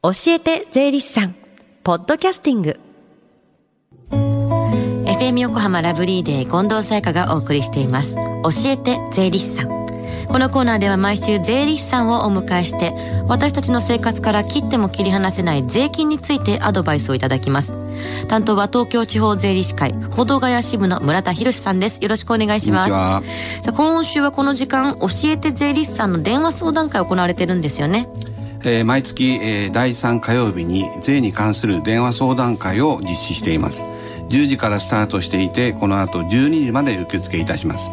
教えて税理士さん。ポッドキャスティング。FM 横浜ラブリーデー近藤沙耶香がお送りしています。教えて税理士さん。このコーナーでは毎週税理士さんをお迎えして私たちの生活から切っても切り離せない税金についてアドバイスをいただきます。担当は東京地方税理士会保土ヶ谷支部の村田博さんです。よろしくお願いします。さあ今週はこの時間教えて税理士さんの電話相談会行われてるんですよねえー、毎月、えー、第3火曜日に税に関する電話相談会を実施しています。10時からスタートしていてこの後12時まで受付いたします。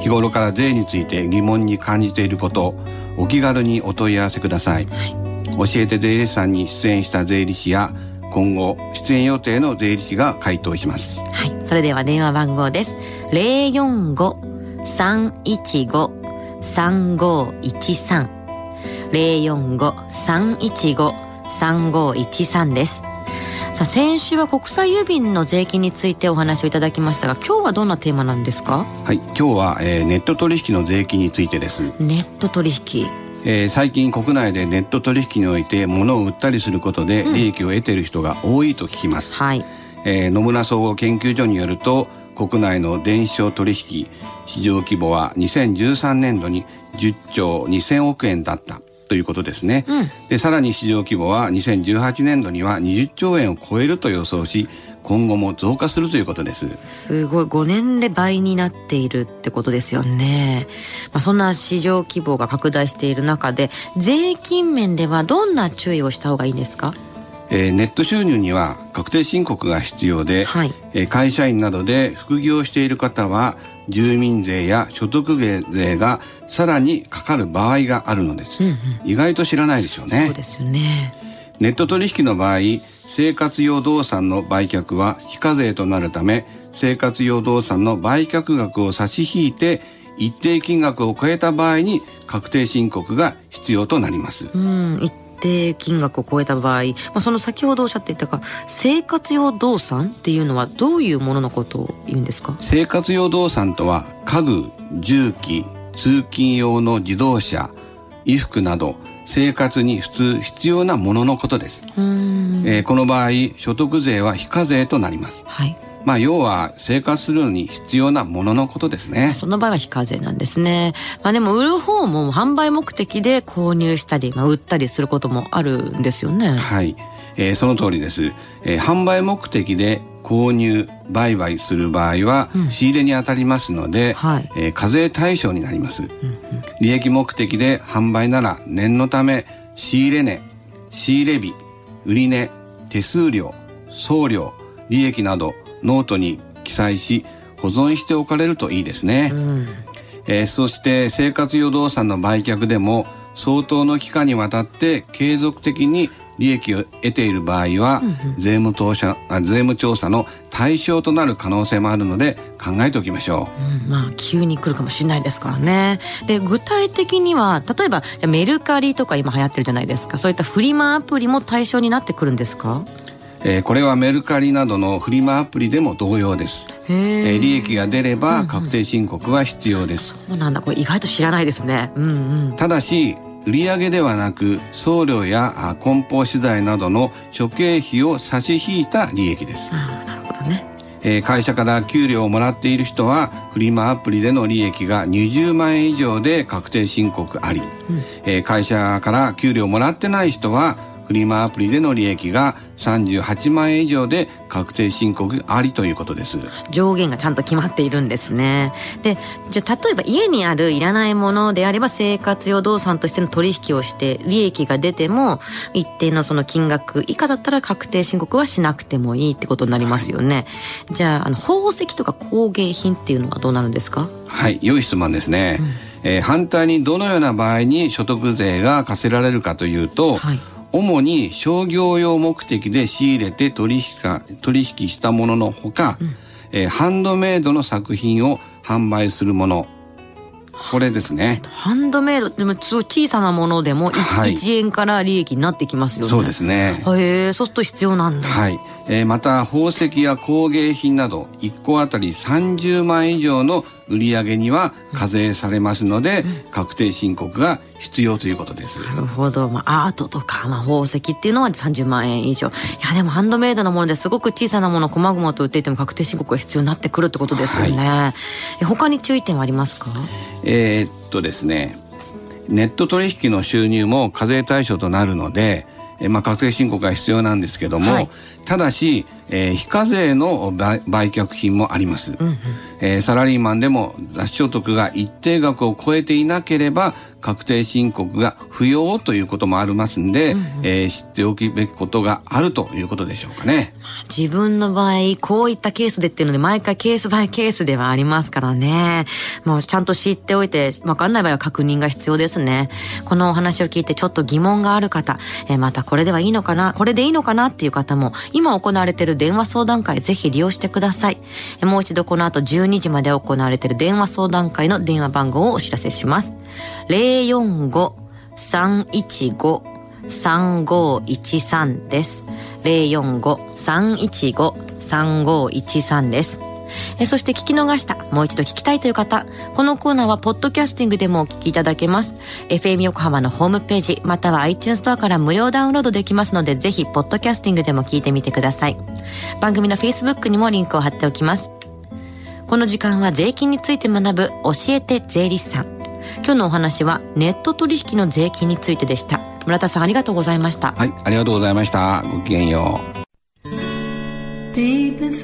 日頃から税について疑問に感じていることお気軽にお問い合わせください、はい、教えて税理士さんに出演した税理士や今後出演予定の税理士が回答します。はい。それでは電話番号です。045-315-3513 045-315-3513です。さあ先週は国際郵便の税金についてお話をいただきましたが今日はどんなテーマなんですか？はい今日は、えー、ネット取引の税金についてです。ネット取引。えー、最近国内でネット取引において物を売ったりすることで利益を得ている人が多いと聞きます、うん、はい。えー、野村総合研究所によると国内の電子商取引市場規模は2013年度に10兆2000億円だったということですね、うん、でさらに市場規模は2018年度には20兆円を超えると予想し今後も増加するということです。すごい。5年で倍になっているってことですよね、まあ、そんな市場規模が拡大している中で税金面ではどんな注意をした方がいいんですか？えー、ネット収入には確定申告が必要で、はい、えー、会社員などで副業している方は住民税や所得税がさらにかかる場合があるのです、うんうん、意外と知らないですよね。そうですよね。ネット取引の場合生活用動産の売却は非課税となるため生活用動産の売却額を差し引いて一定金額を超えた場合に確定申告が必要となります。うん、一定金額を超えた場合、まあ、その先ほどおっしゃっていたか生活用動産っていうのはどういうもののことを言うんですか？生活用動産とは家具重機通勤用の自動車衣服など生活に普通必要なもののことです、えー、この場合所得税は非課税となります、はいまあ要は生活するのに必要なもののことですね。その場合は非課税なんですね。まあでも売る方も販売目的で購入したり、まあ、売ったりすることもあるんですよね。はい。えー、その通りです、えー、販売目的で購入売買する場合は仕入れに当たりますので、うんはい、えー、課税対象になります、うんうん、利益目的で販売なら念のため仕入れ値仕入れ日売値手数料送料利益などノートに記載し保存しておかれるといいですね、うん、えー、そして生活用動産の売却でも相当の期間にわたって継続的に利益を得ている場合は、うんうん、税務調査税務調査の対象となる可能性もあるので考えておきましょう、うん、まあ急に来るかもしれないですからね。で具体的には例えばじゃメルカリとか今流行ってるじゃないですか。そういったフリマアプリも対象になってくるんですか？えー、これはメルカリなどのフリマアプリでも同様です。えー、利益が出れば確定申告は必要です。うんうん、そうなんだ。これ意外と知らないですね。うんうん、ただし売上ではなく送料や梱包資材などの諸経費を差し引いた利益です。あなるほどね。えー、会社から給料をもらっている人はフリマアプリでの利益が20万円以上で確定申告あり、うん、えー、会社から給料をもらってない人はフリマアプリでの利益が38万円以上で確定申告ありということです。上限がちゃんと決まっているんですね。でじゃあ例えば家にあるいらないものであれば生活用動産としての取引をして利益が出ても一定のその金額以下だったら確定申告はしなくてもいいってことになりますよね、はい、じゃああの宝石とか工芸品っていうのはどうなるんですか？はい良い質問ですね、うん、えー、反対にどのような場合に所得税が課せられるかというと、はい主に商業用目的で仕入れて取引か取引したもののほか、うん、えー、ハンドメイドの作品を販売するもの。これですね。ハンドメイドでも小さなものでも 1,、はい、1円から利益になってきますよね。そうですね。へえそうすると必要なんだ。はい、えー、また宝石や工芸品など1個あたり30万以上の売上には課税されますので、うん、確定申告が必要ということです。なるほど。まあ、アートとか、まあ、宝石っていうのは30万円以上。いや、でもハンドメイドのものですごく小さなもの、こまごまと売っていても確定申告が必要になってくるってことですよね。はい、他に注意点はありますか？えー、っとですね、ネット取引の収入も課税対象となるので、えまあ、確定申告が必要なんですけども、はい、ただし、えー、非課税の売却品もあります、うんうん、えー、サラリーマンでも雑所得が一定額を超えていなければ確定申告が不要ということもありますんで、うんうん、えー、知っておくべきことがあるということでしょうかね。自分の場合、こういったケースでっていうので、毎回ケースバイケースではありますからね。もうちゃんと知っておいて、わかんない場合は確認が必要ですね。このお話を聞いてちょっと疑問がある方、えー、またこれではいいのかな、これでいいのかなっていう方も、今行われている電話相談会ぜひ利用してください。え、もう一度この後12時まで行われている電話相談会の電話番号をお知らせします。045-315-3513です。045-315-3513です。えそして聞き逃した、もう一度聞きたいという方、このコーナーはポッドキャスティングでもお聞きいただけます。FM 横浜のホームページ、または iTunes ストアから無料ダウンロードできますので、ぜひ、ポッドキャスティングでも聞いてみてください。番組の Facebook にもリンクを貼っておきます。この時間は税金について学ぶ教えて税理士さん。今日のお話はネット取引の税金についてでした村田さんありがとうございましたはいありがとうございましたごきげんよう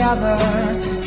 together.